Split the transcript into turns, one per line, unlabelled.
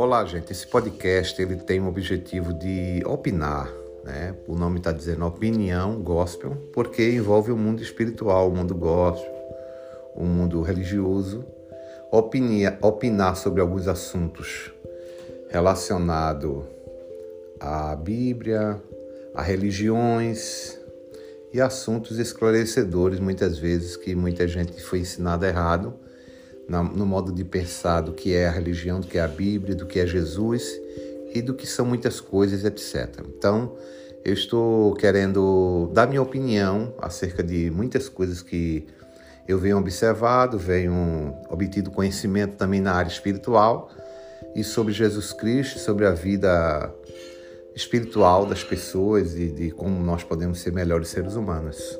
Olá, gente. Esse podcast ele tem o objetivo de opinar, né? O nome está dizendo opinião gospel, porque envolve o mundo espiritual, o mundo gospel, o mundo religioso. Opinia, opinar sobre alguns assuntos relacionados à Bíblia, a religiões e assuntos esclarecedores, muitas vezes que muita gente foi ensinada errado no modo de pensar do que é a religião, do que é a Bíblia, do que é Jesus e do que são muitas coisas, etc. Então, eu estou querendo dar minha opinião acerca de muitas coisas que eu venho observado, venho obtido conhecimento também na área espiritual e sobre Jesus Cristo, sobre a vida espiritual das pessoas e de como nós podemos ser melhores seres humanos.